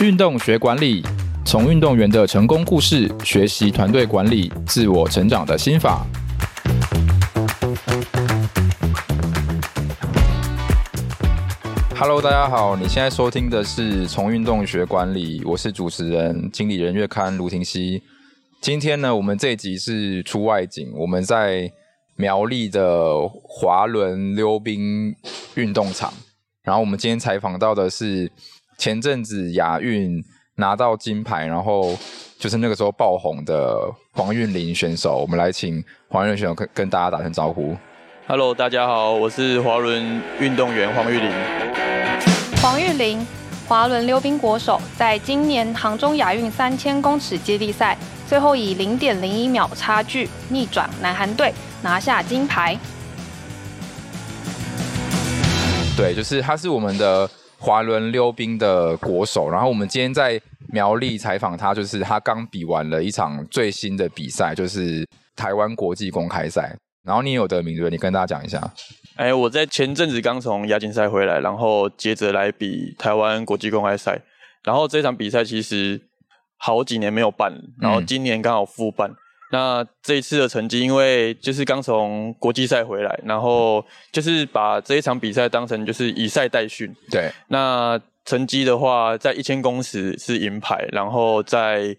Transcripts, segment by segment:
运动学管理，从运动员的成功故事学习团队管理、自我成长的心法。Hello，大家好，你现在收听的是《从运动学管理》，我是主持人、经理人月刊卢廷熙。今天呢，我们这一集是出外景，我们在苗栗的滑轮溜冰运动场。然后我们今天采访到的是。前阵子亚运拿到金牌，然后就是那个时候爆红的黄韵玲选手，我们来请黄韵玲选手跟跟大家打声招呼。Hello，大家好，我是滑轮运动员黄韵玲。黄韵玲，滑轮溜冰国手，在今年杭州亚运三千公尺接力赛，最后以零点零一秒差距逆转南韩队，拿下金牌。对，就是他是我们的。滑轮溜冰的国手，然后我们今天在苗栗采访他，就是他刚比完了一场最新的比赛，就是台湾国际公开赛。然后你有得名对不对？你跟大家讲一下。哎，我在前阵子刚从亚锦赛回来，然后接着来比台湾国际公开赛。然后这场比赛其实好几年没有办，然后今年刚好复办。嗯那这一次的成绩，因为就是刚从国际赛回来，然后就是把这一场比赛当成就是以赛代训。对。那成绩的话，在一千公尺是银牌，然后在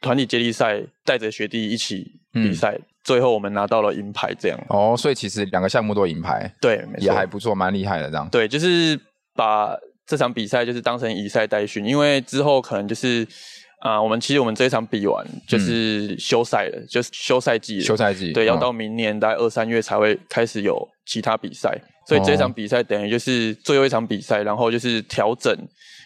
团体接力赛带着学弟一起比赛，嗯、最后我们拿到了银牌。这样。哦，所以其实两个项目都银牌。对，没。也还不错，蛮厉害的这样。对，就是把这场比赛就是当成以赛代训，因为之后可能就是。啊，我们其实我们这一场比完就是休赛了，嗯、就是休赛季了。休赛季，对，要到明年大概二三月才会开始有其他比赛，嗯、所以这场比赛等于就是最后一场比赛，然后就是调整，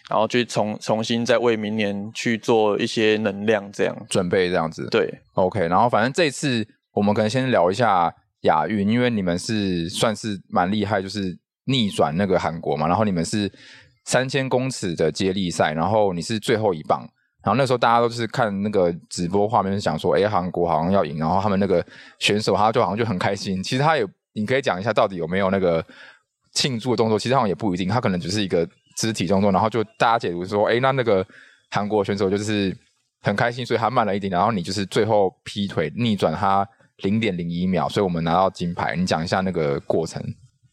然后去重重新再为明年去做一些能量这样准备这样子。对，OK，然后反正这次我们可能先聊一下亚运，因为你们是算是蛮厉害，就是逆转那个韩国嘛，然后你们是三千公尺的接力赛，然后你是最后一棒。然后那时候大家都是看那个直播画面，想说，哎，韩国好像要赢，然后他们那个选手他就好像就很开心。其实他也，你可以讲一下到底有没有那个庆祝的动作？其实好像也不一定，他可能只是一个肢体动作。然后就大家解读说，哎，那那个韩国选手就是很开心，所以他慢了一点。然后你就是最后劈腿逆转他零点零一秒，所以我们拿到金牌。你讲一下那个过程。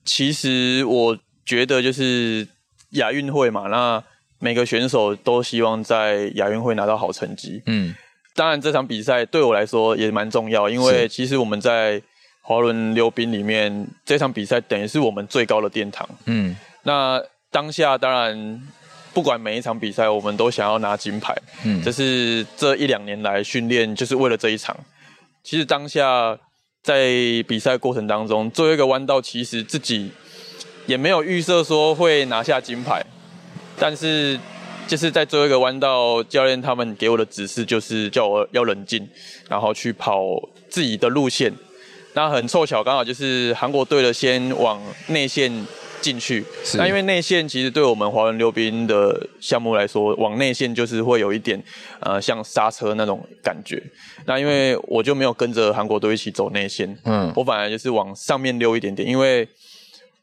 其实我觉得就是亚运会嘛，那。每个选手都希望在亚运会拿到好成绩。嗯，当然这场比赛对我来说也蛮重要，因为其实我们在滑轮溜冰里面这场比赛等于是我们最高的殿堂。嗯，那当下当然不管每一场比赛，我们都想要拿金牌。嗯，这是这一两年来训练就是为了这一场。其实当下在比赛过程当中，最后一个弯道其实自己也没有预设说会拿下金牌。但是，就是在最后一个弯道，教练他们给我的指示就是叫我要冷静，然后去跑自己的路线。那很凑巧，刚好就是韩国队的先往内线进去。是。那因为内线其实对我们华人溜冰的项目来说，往内线就是会有一点呃像刹车那种感觉。那因为我就没有跟着韩国队一起走内线，嗯，我反而就是往上面溜一点点，因为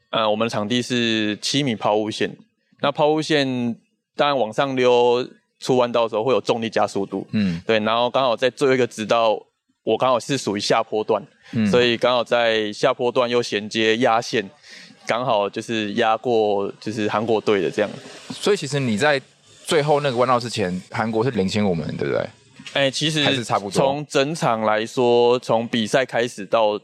呃我们的场地是七米抛物线。那抛物线当然往上溜出弯道的时候会有重力加速度，嗯，对，然后刚好在最后一个直道，我刚好是属于下坡段，嗯，所以刚好在下坡段又衔接压线，刚好就是压过就是韩国队的这样。所以其实你在最后那个弯道之前，韩国是领先我们，对不对？哎、欸，其实还是差不多。从整场来说，从比赛开始到。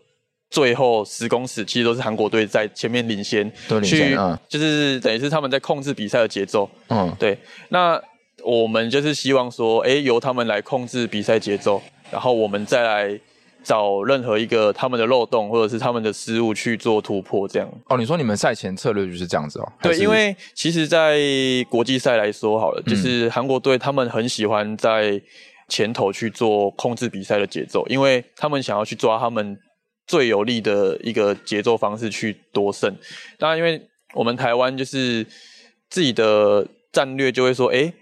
最后十公尺其实都是韩国队在前面领先，都领先，嗯，就是等于是他们在控制比赛的节奏，嗯，对。那我们就是希望说，哎，由他们来控制比赛节奏，然后我们再来找任何一个他们的漏洞或者是他们的失误去做突破，这样。哦，你说你们赛前策略就是这样子哦？对，因为其实，在国际赛来说好了，就是韩国队他们很喜欢在前头去做控制比赛的节奏，因为他们想要去抓他们。最有利的一个节奏方式去夺胜，当然，因为我们台湾就是自己的战略就会说，哎，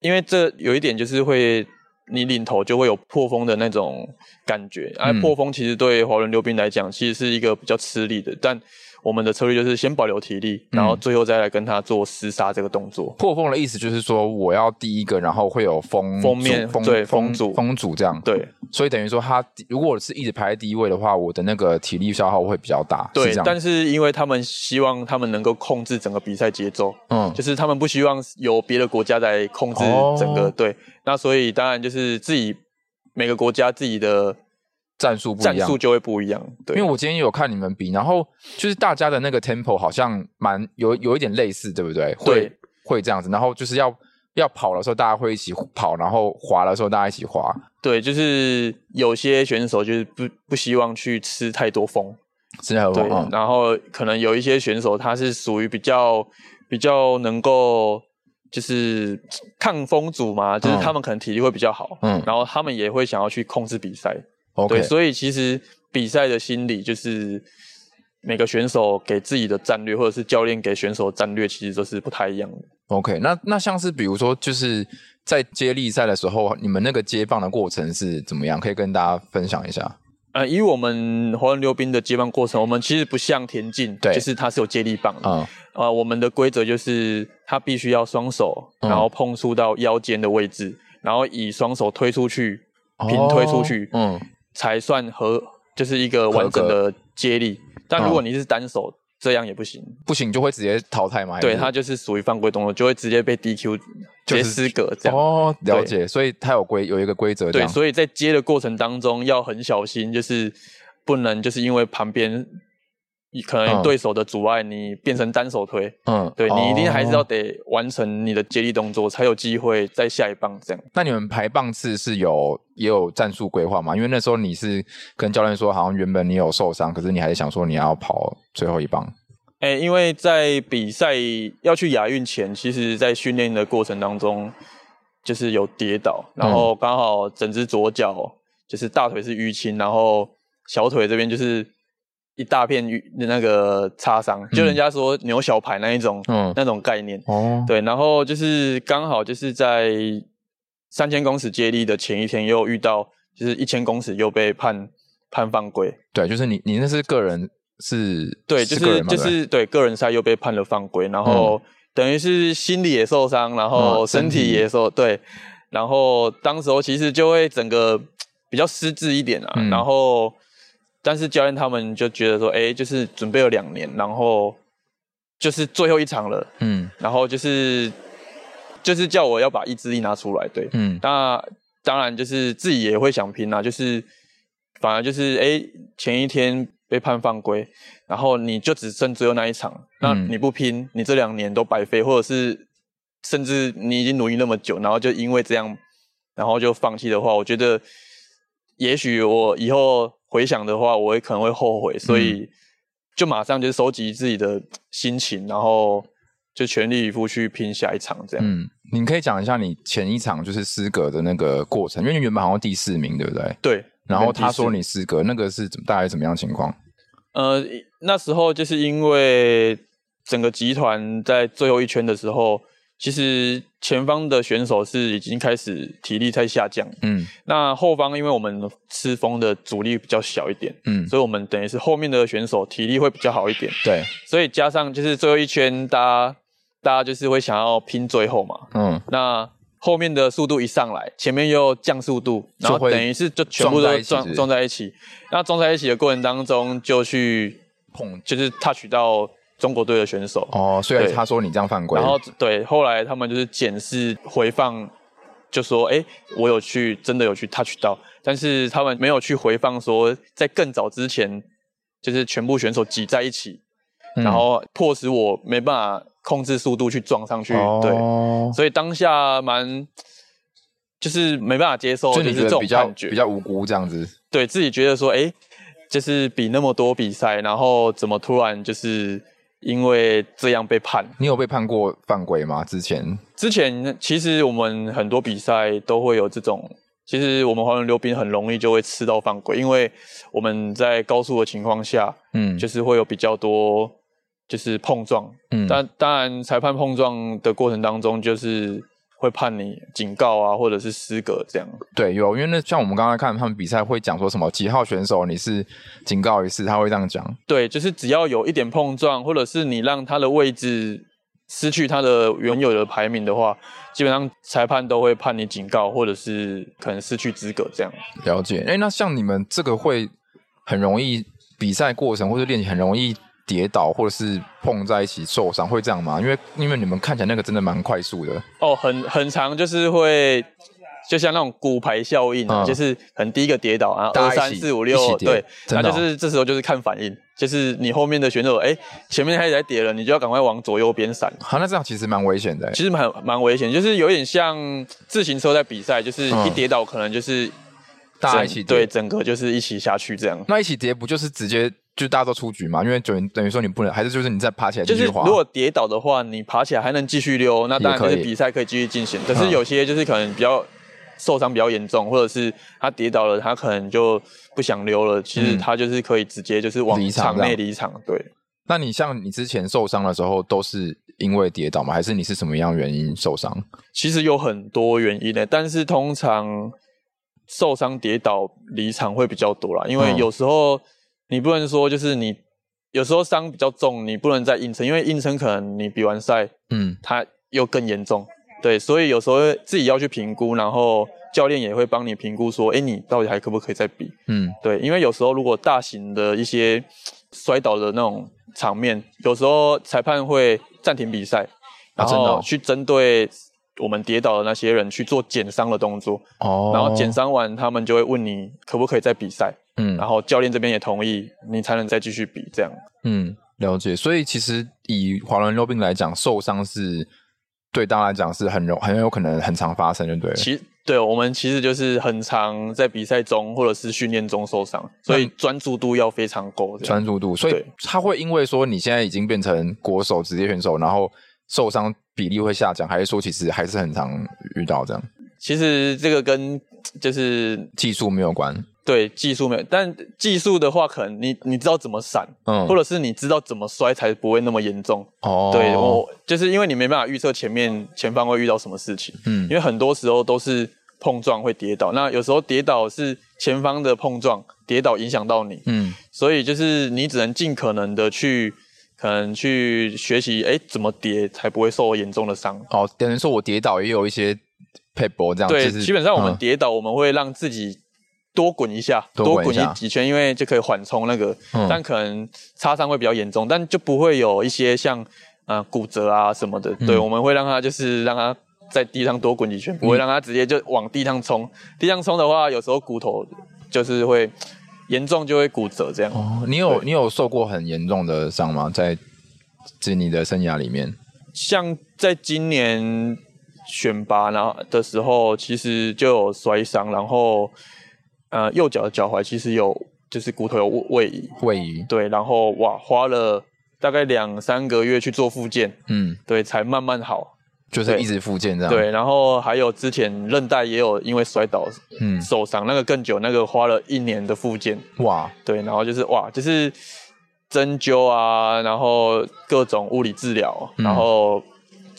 因为这有一点就是会你领头就会有破风的那种感觉，而、破风其实对滑轮溜冰来讲其实是一个比较吃力的，但我们的策略就是先保留体力，然后最后再来跟他做厮杀这个动作。破风的意思就是说，我要第一个，然后会有风封面风对风组风组这样。对，所以等于说他如果我是一直排在第一位的话，我的那个体力消耗会比较大。对，是但是因为他们希望他们能够控制整个比赛节奏，嗯，就是他们不希望有别的国家在控制整个、哦、对。那所以当然就是自己每个国家自己的。战术不一样，战术就会不一样。对，因为我今天有看你们比，然后就是大家的那个 tempo 好像蛮有有一点类似，对不对？会对会这样子，然后就是要要跑的时候，大家会一起跑，然后滑的时候，大家一起滑。对，就是有些选手就是不不希望去吃太多风，吃太多风。对，然后可能有一些选手他是属于比较比较能够就是抗风组嘛，就是他们可能体力会比较好，嗯，然后他们也会想要去控制比赛。对，所以其实比赛的心理就是每个选手给自己的战略，或者是教练给选手的战略，其实都是不太一样的。OK，那那像是比如说，就是在接力赛的时候，你们那个接棒的过程是怎么样？可以跟大家分享一下。呃，以我们滑轮溜冰的接棒过程，我们其实不像田径，对，就是它是有接力棒的。嗯，呃，我们的规则就是它必须要双手，然后碰触到腰间的位置，嗯、然后以双手推出去，平推出去。哦、嗯。才算合，就是一个完整的接力。但如果你是单手，这样也不行，不行就会直接淘汰嘛？对，他就是属于犯规动作，就会直接被 DQ，直接失格这样。哦，了解。所以它有规有一个规则。对，所以在接的过程当中要很小心，就是不能就是因为旁边。你可能对手的阻碍，你变成单手推，嗯，对，你一定还是要得完成你的接力动作，才有机会再下一棒这样。那你们排棒次是有也有战术规划吗？因为那时候你是跟教练说，好像原本你有受伤，可是你还是想说你要跑最后一棒。哎、欸，因为在比赛要去亚运前，其实在训练的过程当中，就是有跌倒，然后刚好整只左脚就是大腿是淤青，然后小腿这边就是。一大片的那个擦伤，就人家说牛小排那一种，嗯，那种概念。哦，对，然后就是刚好就是在三千公尺接力的前一天，又遇到就是一千公尺又被判判犯规。对，就是你你那是个人是，对，就是就是对个人赛又被判了犯规，然后等于是心理也受伤，然后身体也受对，然后当时候其实就会整个比较失智一点啊，嗯、然后。但是教练他们就觉得说，哎、欸，就是准备了两年，然后就是最后一场了，嗯，然后就是就是叫我要把意志力拿出来，对，嗯，那当然就是自己也会想拼啊，就是反而就是哎、欸，前一天被判犯规，然后你就只剩最后那一场，那你不拼，你这两年都白费，或者是甚至你已经努力那么久，然后就因为这样，然后就放弃的话，我觉得也许我以后。回想的话，我也可能会后悔，所以就马上就收集自己的心情，然后就全力以赴去拼下一场。这样，嗯，你可以讲一下你前一场就是失格的那个过程，因为你原本好像第四名，对不对？对。然后他说你失格，那个是大概怎么样情况？呃，那时候就是因为整个集团在最后一圈的时候。其实前方的选手是已经开始体力在下降，嗯，那后方因为我们吃风的阻力比较小一点，嗯，所以我们等于是后面的选手体力会比较好一点，对，所以加上就是最后一圈，大家大家就是会想要拼最后嘛，嗯，那后面的速度一上来，前面又降速度，然后等于是就全部都撞撞在一起，那撞在一起的过程当中就去碰，就是 touch 到。中国队的选手。哦，所以他说你这样犯规，然后对，后来他们就是检视回放，就说哎，我有去，真的有去 touch 到，但是他们没有去回放说在更早之前，就是全部选手挤在一起，嗯、然后迫使我没办法控制速度去撞上去，哦、对，所以当下蛮就是没办法接受，就是这种感觉。比较无辜这样子，对自己觉得说哎，就是比那么多比赛，然后怎么突然就是。因为这样被判，你有被判过犯规吗？之前？之前其实我们很多比赛都会有这种，其实我们滑轮溜冰很容易就会吃到犯规，因为我们在高速的情况下，嗯，就是会有比较多就是碰撞，嗯，但当然裁判碰撞的过程当中就是会判你警告啊，或者是失格这样。对，有，因为那像我们刚才看他们比赛会讲说什么几号选手你是警告一次，他会这样讲。对，就是只要有一点碰撞，或者是你让他的位置失去他的原有的排名的话，基本上裁判都会判你警告，或者是可能失去资格这样。了解。哎，那像你们这个会很容易比赛过程或者练习很容易跌倒，或者是碰在一起受伤，会这样吗？因为因为你们看起来那个真的蛮快速的。哦，很很长，就是会。就像那种骨牌效应，嗯、就是可能第一个跌倒，然后二三四五六，对，然后就是这时候就是看反应，就是你后面的选手，哎，前面开始在跌了，你就要赶快往左右边闪。好，那这样其实蛮危险的。其实蛮蛮危险，就是有点像自行车在比赛，就是一跌倒可能就是、嗯、大家一起跌，对，整个就是一起下去这样。那一起跌不就是直接就大家都出局嘛？因为等于等于说你不能，还是就是你再爬起来就是如果跌倒的话，你爬起来还能继续溜，那当然就是比赛可以继续进行。可是有些就是可能比较。受伤比较严重，或者是他跌倒了，他可能就不想溜了。其实他就是可以直接就是往场内离场。对。那你像你之前受伤的时候，都是因为跌倒吗？还是你是什么样原因受伤？其实有很多原因的，但是通常受伤跌倒离场会比较多啦。因为有时候你不能说就是你有时候伤比较重，你不能再硬撑，因为硬撑可能你比完赛，嗯，它又更严重。对，所以有时候自己要去评估，然后教练也会帮你评估，说，哎，你到底还可不可以再比？嗯，对，因为有时候如果大型的一些摔倒的那种场面，有时候裁判会暂停比赛，然后去针对我们跌倒的那些人去做减伤的动作。哦，然后减伤完，他们就会问你可不可以再比赛？嗯，然后教练这边也同意，你才能再继续比这样。嗯，了解。所以其实以滑轮溜冰来讲，受伤是。对大家来讲是很容很有可能很常发生，对不对？其对我们其实就是很常在比赛中或者是训练中受伤，所以专注度要非常够。专注度，所以他会因为说你现在已经变成国手职业选手，然后受伤比例会下降，还是说其实还是很常遇到这样？其实这个跟就是技术没有关。对技术没有，但技术的话，可能你你知道怎么闪，嗯，或者是你知道怎么摔才不会那么严重。哦，对我就是因为你没办法预测前面前方会遇到什么事情，嗯，因为很多时候都是碰撞会跌倒，那有时候跌倒是前方的碰撞跌倒影响到你，嗯，所以就是你只能尽可能的去可能去学习，哎，怎么跌才不会受严重的伤。哦，等于说我跌倒也有一些撇步这样，对，基本上我们跌倒我们会让自己。多滚一下，多滚一几圈，因为就可以缓冲那个，嗯、但可能擦伤会比较严重，但就不会有一些像呃骨折啊什么的。嗯、对，我们会让他就是让他在地上多滚几圈，嗯、不会让他直接就往地上冲。地上冲的话，有时候骨头就是会严重，就会骨折这样。哦，你有你有受过很严重的伤吗？在在你的生涯里面，像在今年选拔然后的时候，其实就有摔伤，然后。呃，右脚的脚踝其实有，就是骨头有位移，位移，对，然后哇，花了大概两三个月去做复健，嗯，对，才慢慢好，就是一直复健这样，对，然后还有之前韧带也有因为摔倒，嗯，受伤，那个更久，那个花了一年的复健，哇，对，然后就是哇，就是针灸啊，然后各种物理治疗，嗯、然后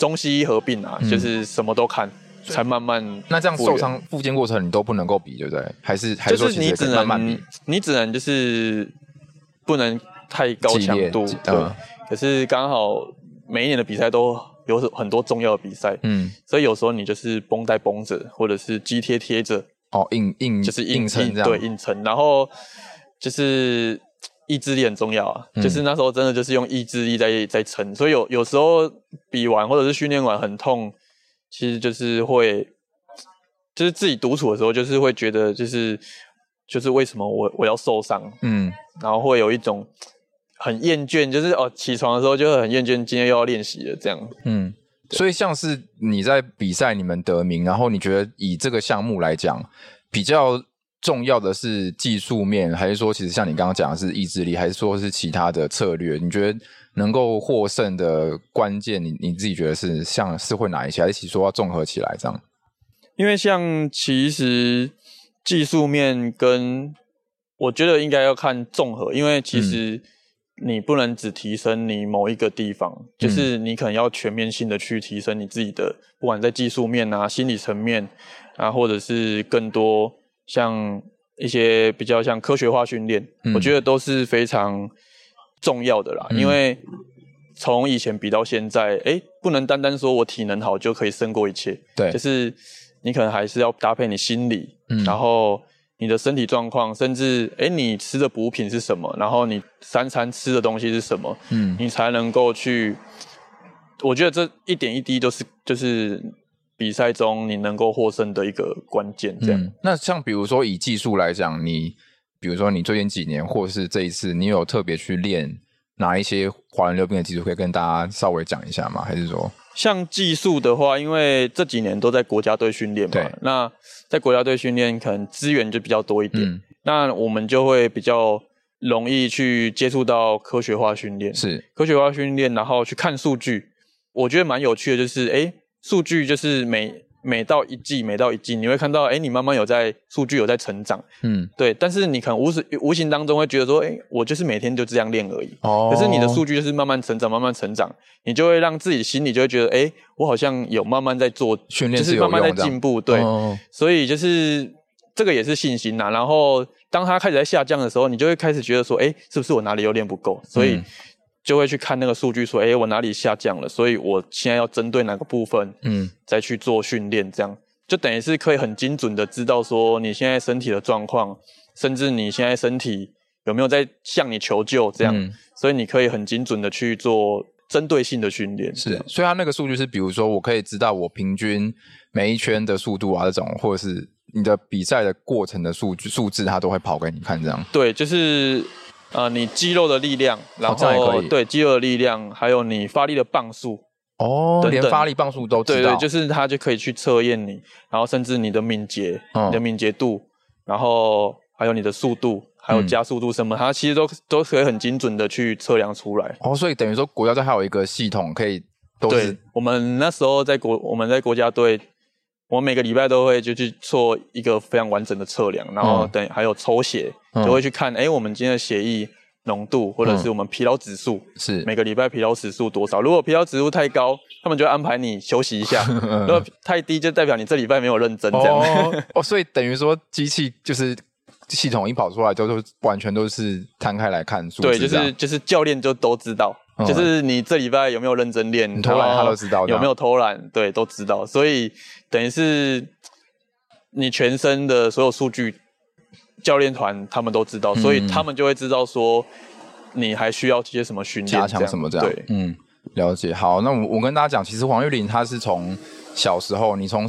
中西医合并啊，嗯、就是什么都看。才慢慢，那这样受伤复健过程你都不能够比，对不对？还是还是说你只能慢慢比？你只能就是不能太高强度，对。嗯、可是刚好每一年的比赛都有很多重要的比赛，嗯，所以有时候你就是绷带绷着，或者是肌贴贴着，哦，硬硬就是硬撑这样，对，硬撑。然后就是意志力很重要啊，嗯、就是那时候真的就是用意志力在在撑，所以有有时候比完或者是训练完很痛。其实就是会，就是自己独处的时候，就是会觉得，就是就是为什么我我要受伤，嗯，然后会有一种很厌倦，就是哦，起床的时候就会很厌倦，今天又要练习了这样，嗯，所以像是你在比赛你们得名，然后你觉得以这个项目来讲，比较重要的是技术面，还是说其实像你刚刚讲的是意志力，还是说是其他的策略？你觉得？能够获胜的关键，你你自己觉得是像是会哪一些？还是说要综合起来这样？因为像其实技术面跟我觉得应该要看综合，因为其实你不能只提升你某一个地方，就是你可能要全面性的去提升你自己的，不管在技术面啊、心理层面啊，或者是更多像一些比较像科学化训练，嗯、我觉得都是非常重要的啦。嗯、因为从以前比到现在，哎、欸，不能单单说我体能好就可以胜过一切，对，就是你可能还是要搭配你心理，嗯、然后。你的身体状况，甚至诶，你吃的补品是什么？然后你三餐吃的东西是什么？嗯，你才能够去。我觉得这一点一滴都是，就是比赛中你能够获胜的一个关键。这样。嗯，那像比如说以技术来讲，你比如说你最近几年，或是这一次，你有特别去练哪一些滑轮溜冰的技术，可以跟大家稍微讲一下吗？还是说？像技术的话，因为这几年都在国家队训练嘛，那在国家队训练可能资源就比较多一点，嗯、那我们就会比较容易去接触到科学化训练，是科学化训练，然后去看数据，我觉得蛮有趣的，就是诶数据就是每。每到一季，每到一季，你会看到，哎，你慢慢有在数据有在成长，嗯，对。但是你可能无时无形当中会觉得说，哎，我就是每天就这样练而已。哦。可是你的数据就是慢慢成长，慢慢成长，你就会让自己心里就会觉得，哎，我好像有慢慢在做训练，就是慢慢在进步，对。哦。所以就是这个也是信心呐。然后当它开始在下降的时候，你就会开始觉得说，哎，是不是我哪里又练不够？所以。嗯就会去看那个数据，说，哎，我哪里下降了？所以我现在要针对哪个部分，嗯，再去做训练，这样就等于是可以很精准的知道说你现在身体的状况，甚至你现在身体有没有在向你求救，这样，嗯，所以你可以很精准的去做针对性的训练。是，所以它那个数据是，比如说我可以知道我平均每一圈的速度啊，这种，或者是你的比赛的过程的数据数字，它都会跑给你看，这样。对，就是。呃，你肌肉的力量，然后对肌肉的力量，还有你发力的磅数哦，等等连发力磅数都知道。对对，就是它就可以去测验你，然后甚至你的敏捷，嗯、你的敏捷度，然后还有你的速度，还有加速度什么，嗯、它其实都都可以很精准的去测量出来。哦，所以等于说国家队还有一个系统可以都是。对，我们那时候在国，我们在国家队。我每个礼拜都会就去做一个非常完整的测量，然后等还有抽血，嗯、就会去看，哎，我们今天的血液浓度或者是我们疲劳指数，是每个礼拜疲劳指数多少？如果疲劳指数太高，他们就会安排你休息一下；如果太低，就代表你这礼拜没有认真这样。哦，哦，所以等于说机器就是系统一跑出来，就都完全都是摊开来看数。对，就是就是教练就都知道。就是你这礼拜有没有认真练？你偷懒他都知道，有没有偷懒？对，都知道。所以等于是你全身的所有数据，教练团他们都知道，所以他们就会知道说你还需要些什么训练、加强什么这样。对，嗯，了解。好，那我我跟大家讲，其实黄玉霖他是从小时候，你从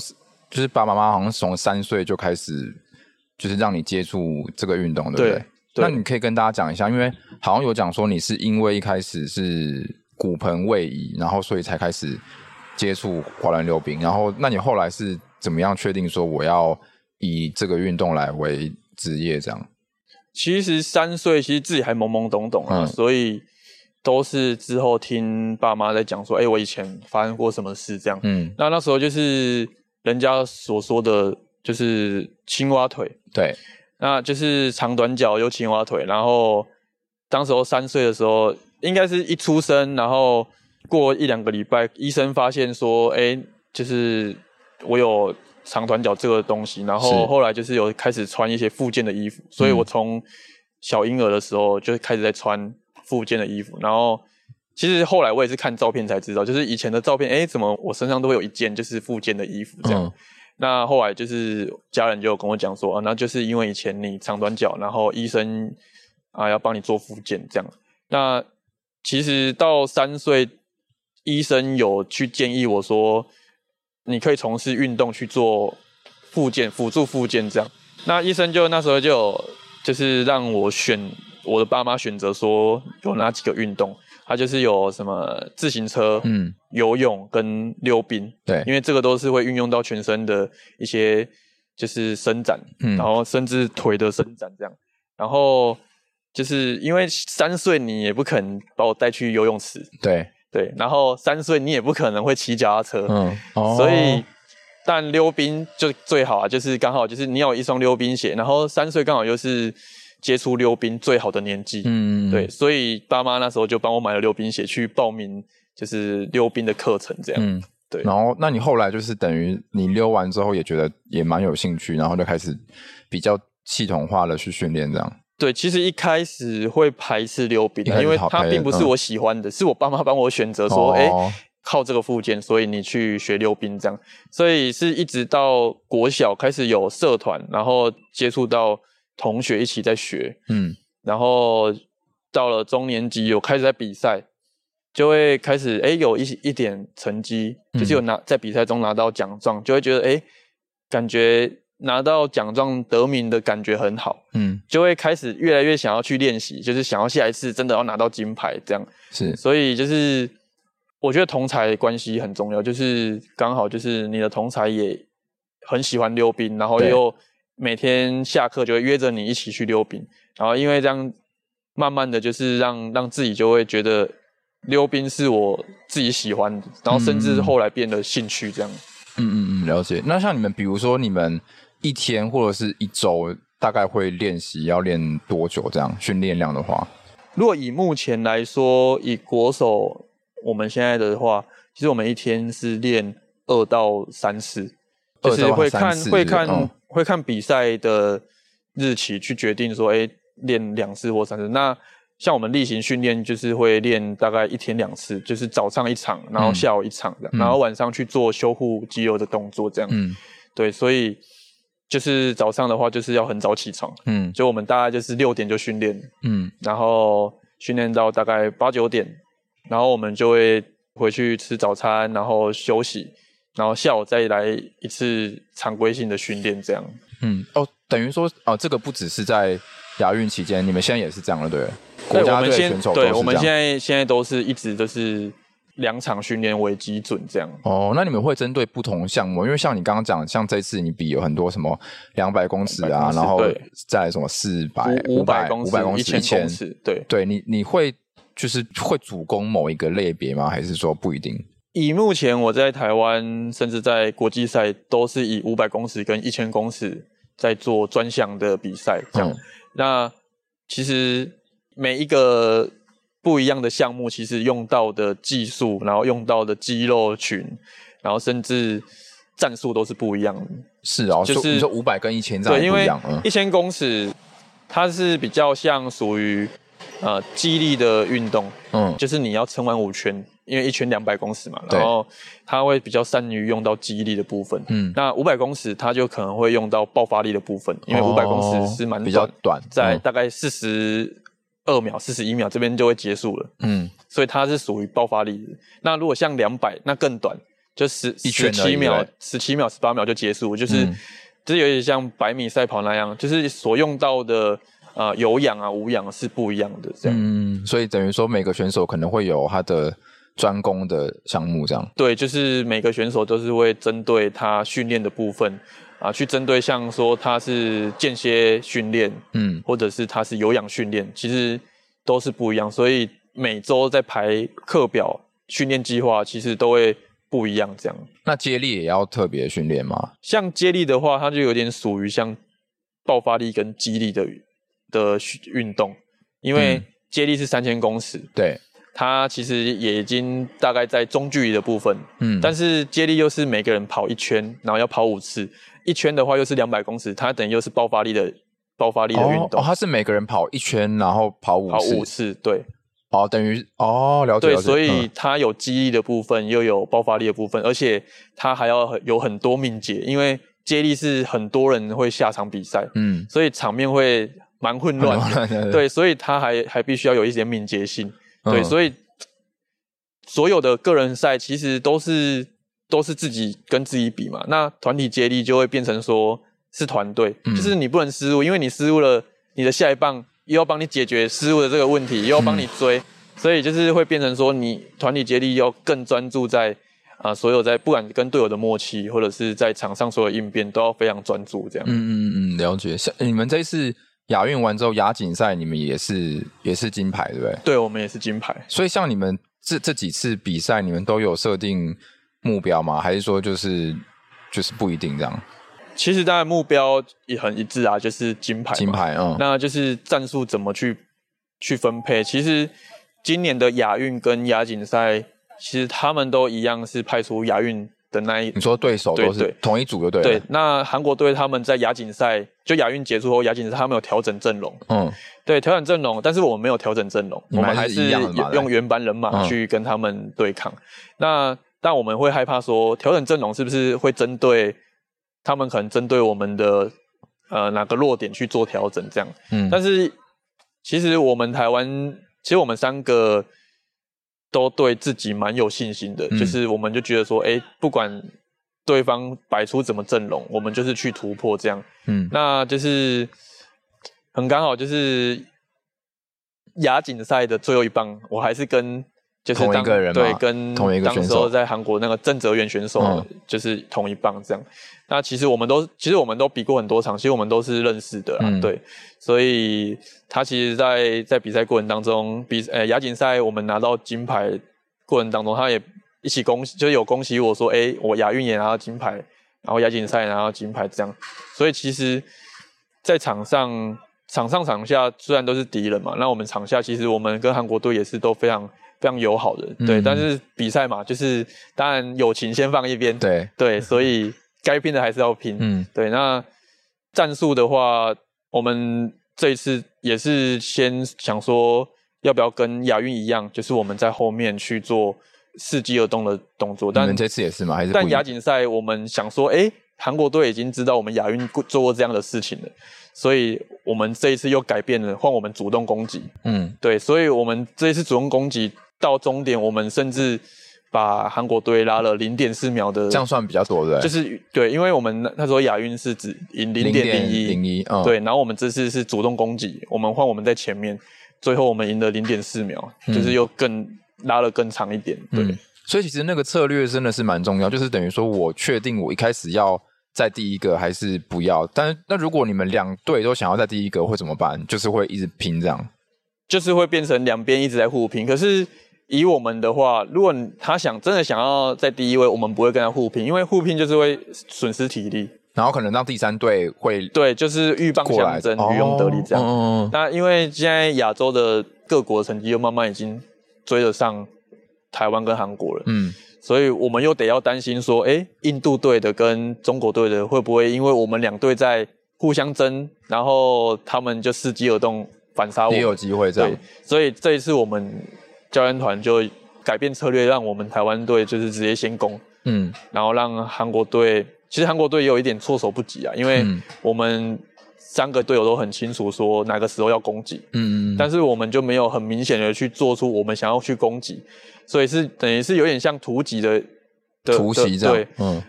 就是爸爸妈妈好像从三岁就开始，就是让你接触这个运动，对不对，那你可以跟大家讲一下，因为好像有讲说你是因为一开始是骨盆位移，然后所以才开始接触滑轮溜冰，然后那你后来是怎么样确定说我要以这个运动来为职业这样？其实三岁其实自己还懵懵懂懂啊，嗯、所以都是之后听爸妈在讲说，哎、欸，我以前发生过什么事这样。嗯，那那时候就是人家所说的就是青蛙腿，对。那就是长短脚有青蛙腿，然后当时候三岁的时候，应该是一出生，然后过一两个礼拜，医生发现说，哎，就是我有长短脚这个东西，然后后来就是有开始穿一些复健的衣服，所以我从小婴儿的时候就开始在穿复健的衣服，然后其实后来我也是看照片才知道，就是以前的照片，哎，怎么我身上都会有一件就是复健的衣服这样。嗯那后来就是家人就跟我讲说啊，那就是因为以前你长短脚，然后医生啊要帮你做复健这样。那其实到三岁，医生有去建议我说，你可以从事运动去做复健，辅助复健这样。那医生就那时候就有就是让我选，我的爸妈选择说有哪几个运动。它就是有什么自行车、嗯，游泳跟溜冰，对，因为这个都是会运用到全身的一些就是伸展，嗯，然后甚至腿的伸展这样，然后就是因为三岁你也不可能把我带去游泳池，对对，然后三岁你也不可能会骑脚踏车，嗯，哦，所以但溜冰就最好啊，就是刚好就是你有一双溜冰鞋，然后三岁刚好又是。接触溜冰最好的年纪。嗯，对，所以爸妈那时候就帮我买了溜冰鞋去报名，就是溜冰的课程这样。嗯，对。然后，那你后来就是等于你溜完之后也觉得也蛮有兴趣，然后就开始比较系统化的去训练这样。对，其实一开始会排斥溜冰，因为它并不是我喜欢的，嗯、是我爸妈帮我选择说，哎、哦，靠这个附件，所以你去学溜冰这样。所以是一直到国小开始有社团，然后接触到同学一起在学，嗯，然后到了中年级有开始在比赛，就会开始哎有一一点成绩，就是有拿在比赛中拿到奖状，就会觉得哎感觉。拿到奖状得名的感觉很好，嗯，就会开始越来越想要去练习，就是想要下一次真的要拿到金牌这样。是，所以就是我觉得同才关系很重要，就是刚好就是你的同才也很喜欢溜冰，然后又每天下课就会约着你一起去溜冰，然后因为这样慢慢的就是让让自己就会觉得溜冰是我自己喜欢的，然后甚至后来变得兴趣这样。嗯嗯嗯，了解。那像你们，比如说你们。一天或者是一周，大概会练习要练多久？这样训练量的话，如果以目前来说，以国手我们现在的话，其实我们一天是练二到三次，就是会看会看、哦、会看比赛的日期去决定说，哎，练两次或三次。那像我们例行训练，就是会练大概一天两次，就是早上一场，然后下午一场这样，嗯、然后晚上去做修护肌肉的动作，这样。嗯，对，所以。就是早上的话，就是要很早起床，嗯，就我们大概就是六点就训练，嗯，然后训练到大概八九点，然后我们就会回去吃早餐，然后休息，然后下午再来一次常规性的训练，这样，嗯，哦，等于说，哦，这个不只是在亚运期间，你们现在也是这样的，对？国家队选手对，我们现在现在都是一直都是。两场训练为基准，这样哦。那你们会针对不同项目，因为像你刚刚讲，像这次你比有很多什么两百公尺啊，然后再来什么四百、五百公五百公尺、一千公尺，对对。你你会就是会主攻某一个类别吗？还是说不一定？以目前我在台湾，甚至在国际赛，都是以五百公尺跟一千公尺在做专项的比赛，这样。嗯、那其实每一个。不一样的项目，其实用到的技术，然后用到的肌肉群，然后甚至战术都是不一样的。是啊、哦，就是说五百跟一千这样不一样。对，因为一千公尺它是比较像属于呃肌力的运动，嗯，就是你要撑完五圈，因为一圈两百公尺嘛，然后它会比较善于用到记忆力的部分。嗯，那五百公尺它就可能会用到爆发力的部分，因为五百公尺是蛮短，比较短，在大概四十。二秒、四十一秒，这边就会结束了。嗯，所以它是属于爆发力的。那如果像两百，那更短，就十十七秒、十七秒、十八秒就结束，就是就是、有点像百米赛跑那样，就是所用到的呃有氧啊、无氧是不一样的。这样，嗯，所以等于说每个选手可能会有他的专攻的项目，这样。对，就是每个选手都是会针对他训练的部分。啊，去针对像说他是间歇训练，嗯，或者是他是有氧训练，其实都是不一样，所以每周在排课表、训练计划，其实都会不一样。这样，那接力也要特别训练吗？像接力的话，它就有点属于像爆发力跟肌力的的运动，因为接力是三千公尺，对，它其实也已经大概在中距离的部分，嗯，但是接力又是每个人跑一圈，然后要跑五次。一圈的话又是两百公尺，它等于又是爆发力的爆发力的运动。哦，它是每个人跑一圈，然后跑五次。跑五次，对。哦，等于哦，了解。对，了解，所以它有记忆的部分，又有爆发力的部分，而且它还要有很多敏捷，因为接力是很多人会下场比赛，嗯，所以场面会蛮混乱的。对，所以它还还必须要有一些敏捷性。对，嗯，所以所有的个人赛其实都是。都是自己跟自己比嘛，那团体接力就会变成说是团队，嗯、就是你不能失误，因为你失误了，你的下一棒又要帮你解决失误的这个问题，又要帮你追，嗯、所以就是会变成说你团体接力要更专注在啊、呃，所有在不管跟队友的默契，或者是在场上所有应变都要非常专注这样。嗯嗯嗯，了解。像你们这一次亚运完之后亚锦赛，你们也是也是金牌对不对？对，我们也是金牌。所以像你们这这几次比赛，你们都有设定目标吗？还是说就是就是不一定这样？其实当然目标也很一致啊，就是金牌。金牌，嗯，那就是战术怎么去去分配。其实今年的亚运跟亚锦赛，其实他们都一样是派出亚运的那一。你说对手都是同一组就对了。对，那韩国队他们在亚锦赛就亚运结束后，亚锦赛他们有调整阵容。嗯，对，调整阵容，但是我们没有调整阵容，我们还是用原班人马去跟他们对抗。嗯、那但我们会害怕说，调整阵容是不是会针对？他们可能针对我们的呃哪个弱点去做调整，这样。嗯。但是其实我们台湾，其实我们三个都对自己蛮有信心的，嗯、就是我们就觉得说，哎，不管对方摆出怎么阵容，我们就是去突破这样。嗯。那就是很刚好，就是亚锦赛的最后一棒，我还是跟。就是当同一个人对，跟同一个选手当时候在韩国那个郑哲元选手就是同一棒这样。嗯、那其实我们都其实我们都比过很多场，其实我们都是认识的啦，嗯、对。所以他其实在，在在比赛过程当中，比呃亚锦赛我们拿到金牌过程当中，他也一起恭喜，就是有恭喜我说，哎、欸，我亚运也拿到金牌，然后亚锦赛也拿到金牌这样。所以其实，在场上场上场下虽然都是敌人嘛，那我们场下其实我们跟韩国队也是都非常。非常友好的，对，嗯、但是比赛嘛，就是当然友情先放一边，对对，所以该拼的还是要拼，嗯，对。那战术的话，我们这一次也是先想说，要不要跟亚运一样，就是我们在后面去做伺机而动的动作。但这次也是吗？还是？但亚锦赛我们想说，哎、欸，韩国队已经知道我们亚运做过这样的事情了，所以我们这一次又改变了，换我们主动攻击，嗯，对，所以我们这一次主动攻击。到终点，我们甚至把韩国队拉了零点四秒的，这样算比较多的。就是对，因为我们那时候亚运是只赢零点零一，零一，对。然后我们这次是主动攻击，我们换我们在前面，最后我们赢了零点四秒，嗯、就是又更拉了更长一点。对、嗯，所以其实那个策略真的是蛮重要，就是等于说我确定我一开始要在第一个还是不要。但是那如果你们两队都想要在第一个会怎么办？就是会一直拼这样，就是会变成两边一直在互拼。可是。以我们的话，如果他想真的想要在第一位，我们不会跟他互拼，因为互拼就是会损失体力，然后可能让第三队会对，就是鹬蚌相争，渔翁得利这样。哦哦、那因为现在亚洲的各国成绩又慢慢已经追得上台湾跟韩国了，嗯，所以我们又得要担心说，哎，印度队的跟中国队的会不会因为我们两队在互相争，然后他们就伺机而动反杀我们，也有机会这样。所以这一次我们。教练团就改变策略，让我们台湾队就是直接先攻，嗯，然后让韩国队，其实韩国队也有一点措手不及啊，因为我们三个队友都很清楚说哪个时候要攻击，嗯嗯，但是我们就没有很明显的去做出我们想要去攻击，所以是等于是有点像突击的的突袭这样，对，嗯，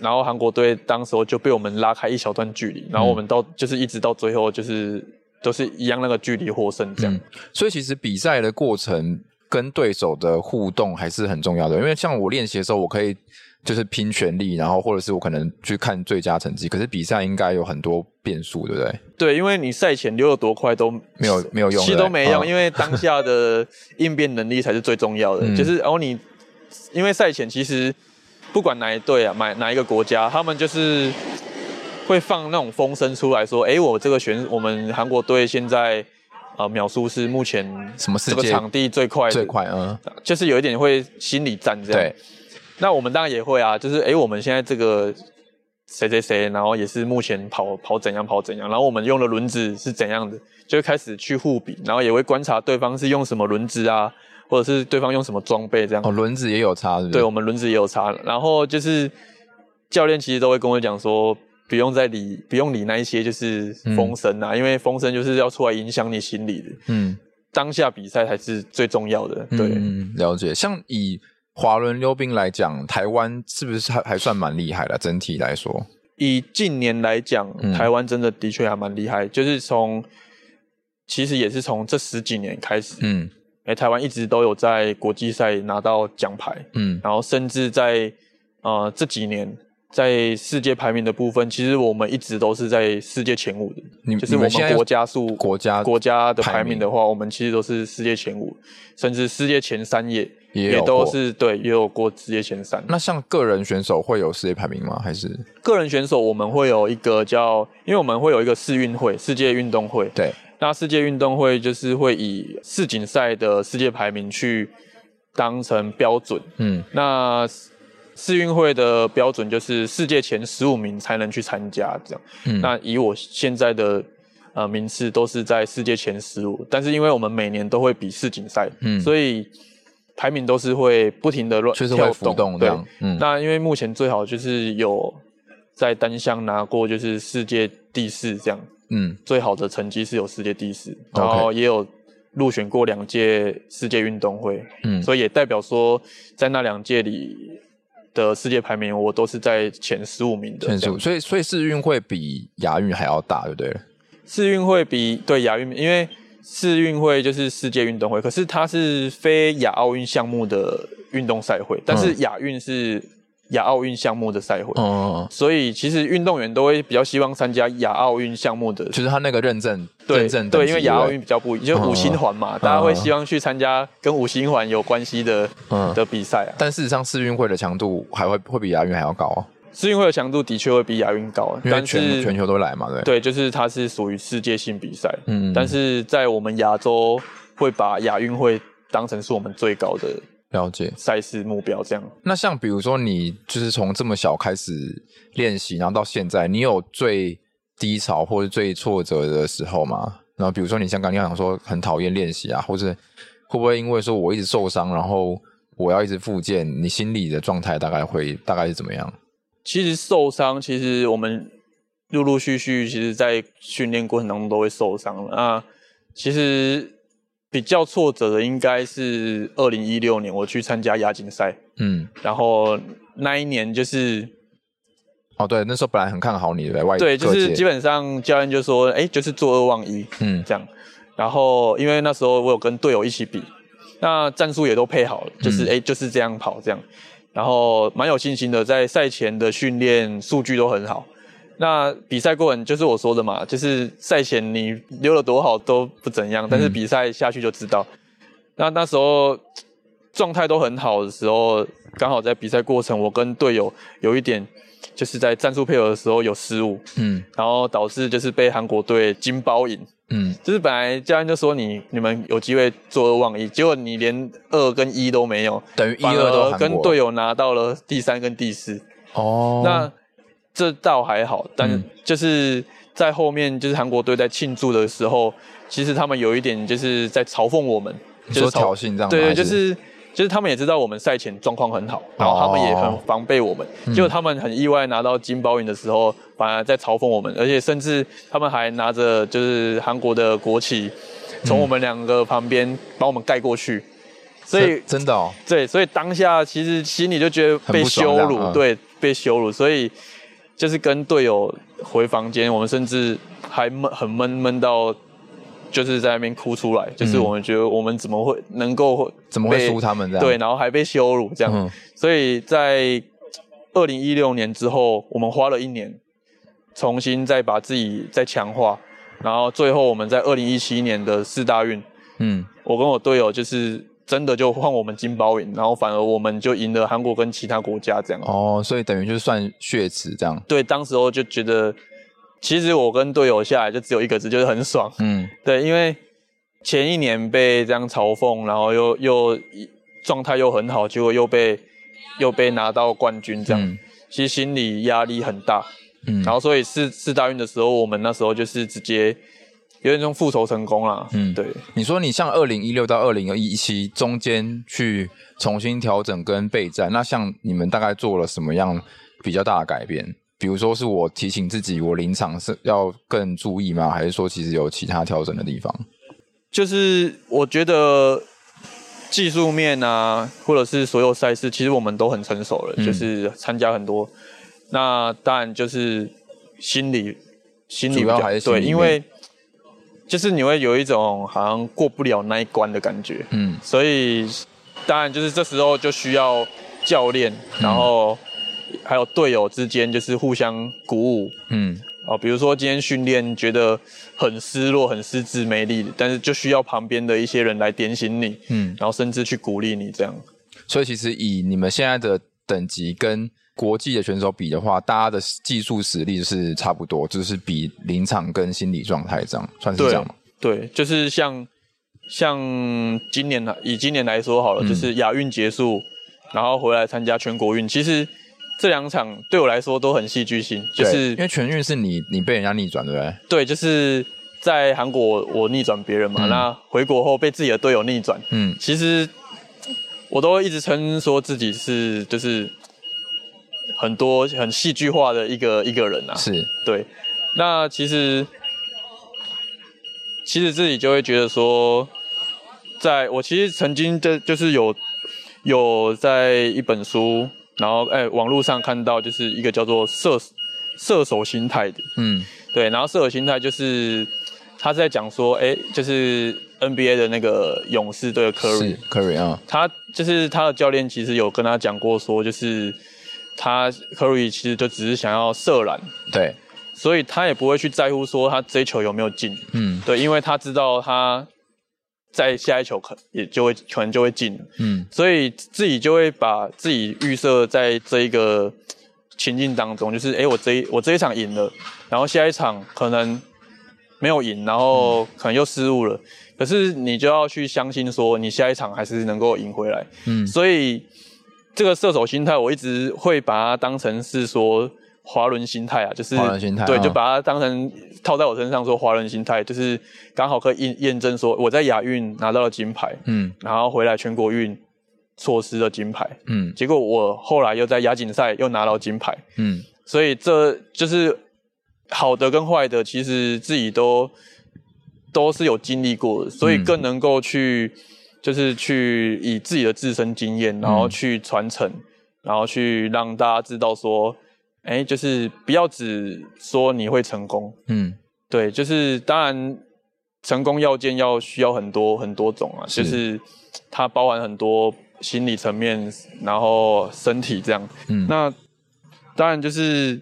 然后韩国队当时候就被我们拉开一小段距离，然后我们到就是一直到最后就是都是一样那个距离获胜这样，嗯，所以其实比赛的过程。跟对手的互动还是很重要的，因为像我练习的时候，我可以就是拼全力，然后或者是我可能去看最佳成绩。可是比赛应该有很多变数，对不对？对，因为你赛前溜得多快都没有没有用，其实都没用，嗯、因为当下的应变能力才是最重要的。嗯、就是然后你因为赛前其实不管哪一队啊，买哪一个国家，他们就是会放那种风声出来说：“哎，我这个选我们韩国队现在。”啊，秒数是目前什么这个场地最快的最快，嗯，就是有一点会心理战这样。对，那我们当然也会啊，就是哎、欸，我们现在这个谁谁谁，然后也是目前跑跑怎样跑怎样，然后我们用的轮子是怎样的，就会开始去互比，然后也会观察对方是用什么轮子啊，或者是对方用什么装备这样。哦，轮子也有差是是？对，我们轮子也有差，然后就是教练其实都会跟我讲说。不用再理，不用理那一些就是风声啊，嗯、因为风声就是要出来影响你心理的。嗯，当下比赛才是最重要的。对，嗯、了解。像以滑轮溜冰来讲，台湾是不是还还算蛮厉害的？整体来说，以近年来讲，嗯、台湾真的的确还蛮厉害。就是从其实也是从这十几年开始，嗯，哎，台湾一直都有在国际赛拿到奖牌，嗯，然后甚至在呃这几年。在世界排名的部分，其实我们一直都是在世界前五的。就是我们国家数国家国家的排名的话，我们其实都是世界前五，甚至世界前三也也都是对，也有过世界前三。那像个人选手会有世界排名吗？还是个人选手我们会有一个叫，因为我们会有一个世运会，世界运动会。对。那世界运动会就是会以世锦赛的世界排名去当成标准，嗯，那世运会的标准就是世界前十五名才能去参加，这样，嗯，那以我现在的呃名次都是在世界前十五，但是因为我们每年都会比世锦赛，嗯，所以排名都是会不停的乱跳动，动这样，对，嗯，那因为目前最好就是有在单项拿过就是世界第四这样。嗯，最好的成绩是有世界第四，然后也有入选过两届世界运动会，嗯，所以也代表说在那两届里的世界排名，我都是在前十五名的。前十五，所以所以世运会比亚运还要大，对不对？世运会比对亚运，因为世运会就是世界运动会，可是它是非亚奥运项目的运动赛会，但是亚运是。亚奥运项目的赛会，嗯，所以其实运动员都会比较希望参加亚奥运项目的，就是他那个认证，对，认证对，因为亚奥运比较不，就五星环嘛，大家会希望去参加跟五星环有关系的的比赛啊。但事实上，世运会的强度还会会比亚运还要高啊。世运会的强度的确会比亚运高，因为全全球都来嘛，对，对，就是它是属于世界性比赛，嗯，但是在我们亚洲会把亚运会当成是我们最高的。了解赛事目标这样。那像比如说，你就是从这么小开始练习，然后到现在，你有最低潮或者最挫折的时候吗？然后比如说，你像刚刚讲说很讨厌练习啊，或者会不会因为说我一直受伤，然后我要一直复健，你心理的状态大概会大概是怎么样？其实受伤，其实我们陆陆续续，其实在训练过程当中都会受伤啊。其实。比较挫折的应该是二零一六年我去参加亚锦赛，嗯，然后那一年就是，哦对，那时候本来很看好你的外，对，就是基本上教练就说，哎，就是做二忘一，嗯，这样，然后因为那时候我有跟队友一起比，那战术也都配好了，就是哎、嗯、就是这样跑这样，然后蛮有信心的，在赛前的训练数据都很好。那比赛过程就是我说的嘛，就是赛前你溜了多好都不怎样，但是比赛下去就知道。嗯、那那时候状态都很好的时候，刚好在比赛过程，我跟队友有一点就是在战术配合的时候有失误，嗯，然后导致就是被韩国队金包银，嗯，就是本来教练就说你你们有机会做二望一，结果你连二跟一都没有，等于一二都跟队友拿到了第三跟第四，哦，那。这倒还好，但就是在后面，就是韩国队在庆祝的时候，其实他们有一点就是在嘲讽我们，就是挑衅这样。对对，就是就是他们也知道我们赛前状况很好，然后他们也很防备我们。结果他们很意外拿到金包银的时候，反而在嘲讽我们，而且甚至他们还拿着就是韩国的国旗，从我们两个旁边把我们盖过去。所以真的哦，对，所以当下其实心里就觉得被羞辱，对，被羞辱，所以。就是跟队友回房间，我们甚至还闷，很闷闷到，就是在那边哭出来。就是我们觉得我们怎么会能够怎么会输他们这样？对，然后还被羞辱这样。嗯、所以在二零一六年之后，我们花了一年重新再把自己再强化，然后最后我们在二零一七年的四大运，嗯，我跟我队友就是。真的就换我们金包银，然后反而我们就赢了韩国跟其他国家这样。哦，所以等于就算血池这样。对，当时候就觉得，其实我跟队友下来就只有一个字，就是很爽。嗯，对，因为前一年被这样嘲讽，然后又又状态又很好，结果又被又被拿到冠军这样，嗯、其实心理压力很大。嗯，然后所以四四大运的时候，我们那时候就是直接。有点像复仇成功了，嗯，对。你说你像二零一六到二零一七中间去重新调整跟备战，那像你们大概做了什么样比较大的改变？比如说是我提醒自己，我临场是要更注意吗？还是说其实有其他调整的地方？就是我觉得技术面啊，或者是所有赛事，其实我们都很成熟了，嗯、就是参加很多。那当然就是心理，心理比较主要还是对，因为。就是你会有一种好像过不了那一关的感觉，嗯，所以当然就是这时候就需要教练，然后还有队友之间就是互相鼓舞，嗯，哦，比如说今天训练觉得很失落、很失志、没力，但是就需要旁边的一些人来点醒你，嗯，然后甚至去鼓励你这样。所以其实以你们现在的等级跟国际的选手比的话，大家的技术实力是差不多，就是比临场跟心理状态这样，算是这样吗？对，对，就是像像今年呢以今年来说好了，嗯、就是亚运结束，然后回来参加全国运，其实这两场对我来说都很戏剧性，就是因为全运是你你被人家逆转，对不对？对，就是在韩国我逆转别人嘛，嗯、那回国后被自己的队友逆转，嗯，其实我都一直称说自己是就是。很多很戏剧化的一个一个人啊，是对。那其实其实自己就会觉得说，在我其实曾经就就是有有在一本书，然后哎网络上看到就是一个叫做射射手心态的，嗯，对。然后射手心态就是他在讲说，哎，就是 NBA 的那个勇士队的 Curry Curry 啊，他就是他的教练其实有跟他讲过说，就是。他 Curry 其实就只是想要射篮，对，所以他也不会去在乎说他这一球有没有进，嗯，对，因为他知道他在下一球可也就会可能就会进，嗯，所以自己就会把自己预设在这一个情境当中，就是哎，我这一我这一场赢了，然后下一场可能没有赢，然后可能又失误了，嗯，可是你就要去相信说你下一场还是能够赢回来，嗯，所以。这个射手心态，我一直会把它当成是说滑轮心态啊，就是滑轮心态，对，就把它当成套在我身上说滑轮心态，就是刚好可以验验证说我在亚运拿到了金牌，嗯，然后回来全国运错失了金牌，嗯，结果我后来又在亚锦赛又拿到金牌，嗯，所以这就是好的跟坏的，其实自己都都是有经历过的，所以更能够去。就是去以自己的自身经验，然后去传承，嗯、然后去让大家知道说，哎，就是不要只说你会成功，嗯，对，就是当然成功要件要需要很多很多种啊，是。就是它包含很多心理层面，然后身体这样，嗯，那当然就是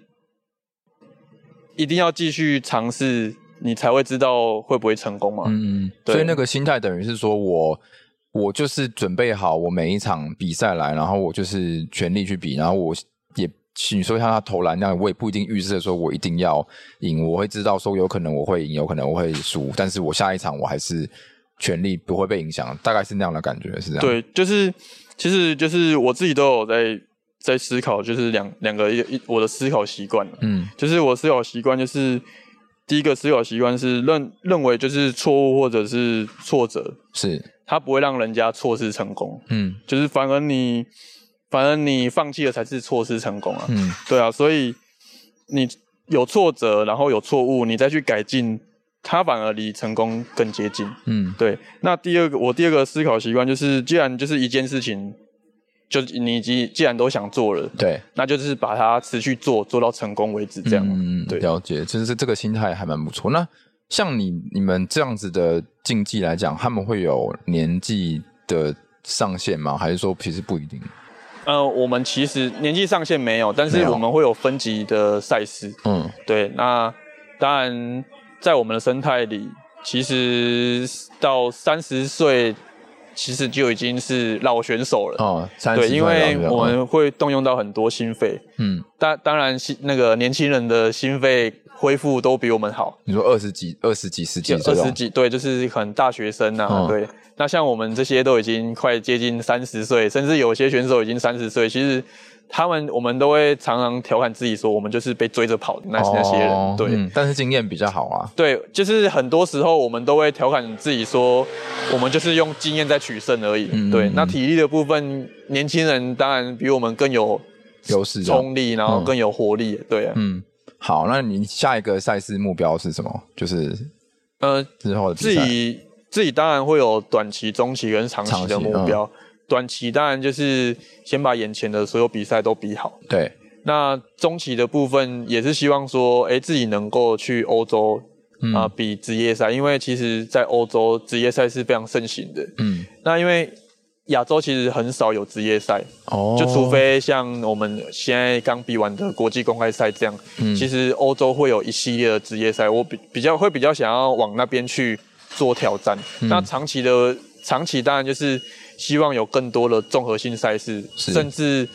一定要继续尝试，你才会知道会不会成功嘛，嗯，对。所以那个心态等于是说我。我就是准备好我每一场比赛来，然后我就是全力去比，然后我也，你说像他投篮那样，我也不一定预设说我一定要赢，我会知道说有可能我会赢，有可能我会输，但是我下一场我还是全力不会被影响，大概是那样的感觉，是这样。对，就是其实就是我自己都有在在思考，就是两两个一一我的思考习惯，嗯，就是我思考习惯就是第一个思考习惯是认认为就是错误或者是挫折是。他不会让人家错失成功，嗯，就是反而你，反而你放弃了才是错失成功啊，嗯，对啊，所以你有挫折，然后有错误，你再去改进，他反而离成功更接近，嗯，对。那第二个，我第二个思考习惯就是，既然就是一件事情，就你既既然都想做了，对，那就是把它持续做，做到成功为止，这样，嗯，对，了解，其实这个心态还蛮不错。那像你你们这样子的竞技来讲，他们会有年纪的上限吗？还是说其实不一定？呃，我们其实年纪上限没有，但是我们会有分级的赛事。嗯，对。那当然，在我们的生态里，其实到三十岁，其实就已经是老选手了。哦，三。对，因为我们会动用到很多心肺。嗯，当当然，那个年轻人的心肺。恢复都比我们好。你说二十几、二十几、十几、二十几，对，就是很大学生啊。嗯、对，那像我们这些都已经快接近三十岁，甚至有些选手已经三十岁。其实他们，我们都会常常调侃自己说，我们就是被追着跑的那那些人。哦、对、嗯，但是经验比较好啊。对，就是很多时候我们都会调侃自己说，我们就是用经验在取胜而已。嗯、对，那体力的部分，年轻人当然比我们更有优势，冲力，然后更有活力。嗯、对啊，嗯。好，那你下一个赛事目标是什么？就是呃，之后的自己自己当然会有短期、中期跟长期的目标。嗯、短期当然就是先把眼前的所有比赛都比好。对，那中期的部分也是希望说，哎、欸，自己能够去欧洲啊、呃、比职业赛，因为其实在欧洲职业赛是非常盛行的。嗯，那因为亚洲其实很少有职业赛，哦，就除非像我们现在刚比完的国际公开赛这样，嗯，其实欧洲会有一系列的职业赛，我比比较会比较想要往那边去做挑战。嗯，那长期的长期当然就是希望有更多的综合性赛事，甚至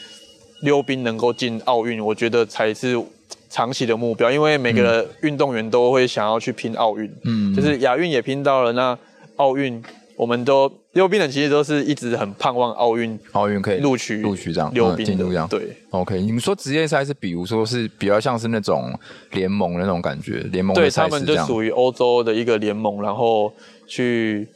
溜冰能够进奥运，我觉得才是长期的目标。因为每个运动员都会想要去拼奥运，嗯，就是亚运也拼到了，那奥运。我们都溜冰的其实都是一直很盼望奥运，奥运可以录取录取这样溜冰。对，OK。你们说职业赛是，比如说是比较像是那种联盟的那种感觉，联盟。对，他们就属于欧洲的一个联盟，然后去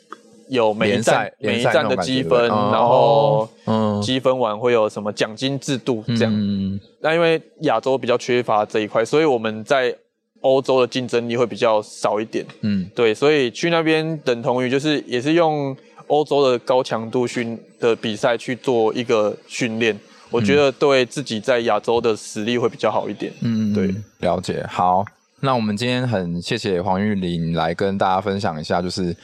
有每一站每一站的积分，然后嗯，积分完会有什么奖金制度这样。嗯。那因为亚洲比较缺乏这一块，所以我们在。欧洲的竞争力会比较少一点，嗯，对，所以去那边等同于就是也是用欧洲的高强度训的比赛去做一个训练，我觉得对自己在亚洲的实力会比较好一点，嗯，对，了解。好，那我们今天很谢谢黄玉玲来跟大家分享一下，就是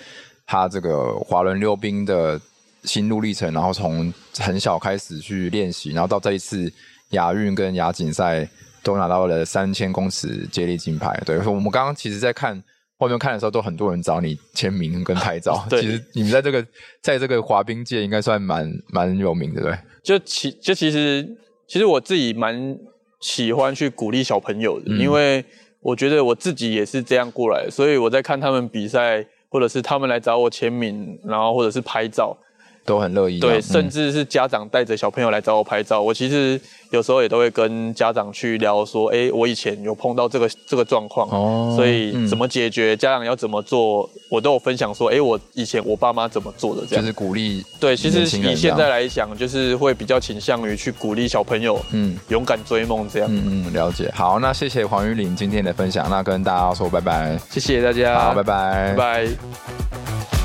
他这个滑轮溜冰的心路历程，然后从很小开始去练习，然后到这一次亚运跟亚锦赛。都拿到了三千公尺接力金牌。对，我们刚刚其实，在看外面看的时候，都很多人找你签名跟拍照。对，其实你们在这个在这个滑冰界应该算蛮蛮有名的，对。就其就其实其实我自己蛮喜欢去鼓励小朋友的，嗯，因为我觉得我自己也是这样过来的，所以我在看他们比赛，或者是他们来找我签名，然后或者是拍照。都很乐意，对，甚至是家长带着小朋友来找我拍照，嗯。我其实有时候也都会跟家长去聊说，哎、欸，我以前有碰到这个这个状况，哦，所以怎么解决，嗯，家长要怎么做，我都有分享说，哎、欸，我以前我爸妈怎么做的，这样就是鼓励。对，其实以现在来讲，就是会比较倾向于去鼓励小朋友，嗯，勇敢追梦这样。嗯嗯，了解。好，那谢谢黄玉玲今天的分享，那跟大家说拜拜，谢谢大家，好，拜拜，拜拜。